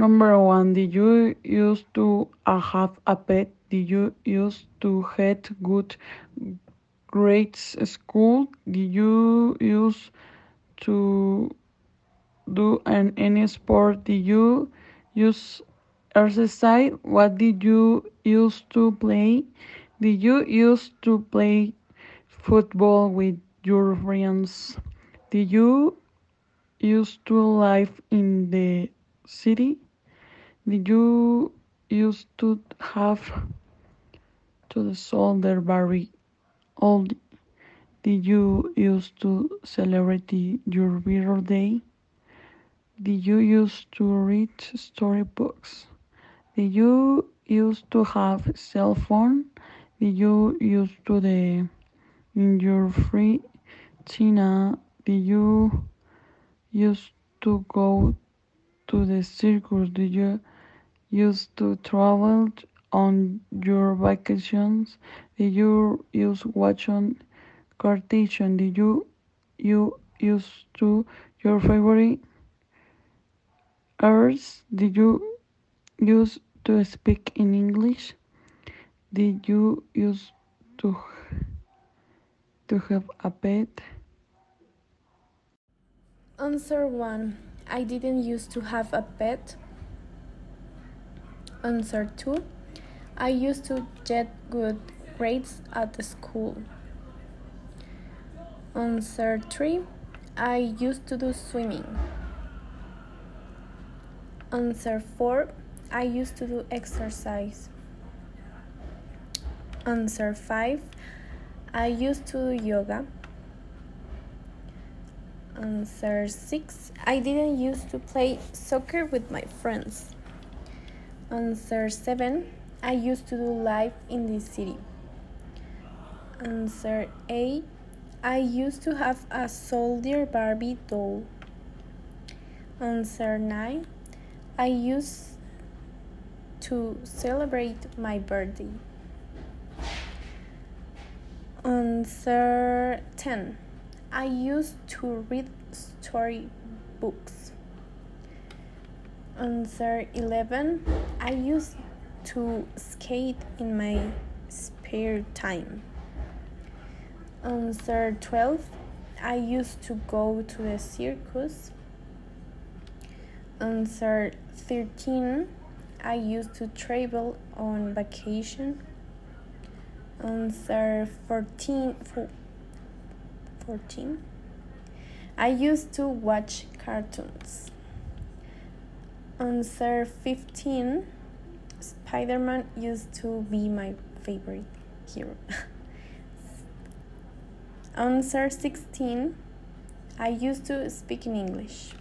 Number one, did you used to uh, have a pet? Did you used to get good grades at school? Did you used to do an, any sport? Did you use exercise? What did you used to play? Did you used to play football with your friends? Did you used to live in the city? Did you used to have to the soldier very old? Did you used to celebrate your birthday? Did you used to read storybooks? Did you used to have cell phone? Did you used to the in your free Tina? Did you used to go to the circus? Did you used to travel on your vacations? Did you use watch on cartoon? Did you you used to your favorite arts? Did you use to speak in English? Did you use to to have a pet? Answer 1. I didn't used to have a pet. Answer 2. I used to get good grades at the school. Answer 3. I used to do swimming. Answer 4. I used to do exercise. Answer 5. I used to do yoga. Answer 6. I didn't used to play soccer with my friends. Answer 7. I used to do life in this city. Answer 8. I used to have a soldier Barbie doll. Answer 9. I used to celebrate my birthday. Answer 10. I used to read story books. Answer 11. I used to skate in my spare time. Answer 12. I used to go to the circus. Answer 13. I used to travel on vacation. Answer 14. 14. I used to watch cartoons. Answer 15. Spider Man used to be my favorite hero. Answer 16. I used to speak in English.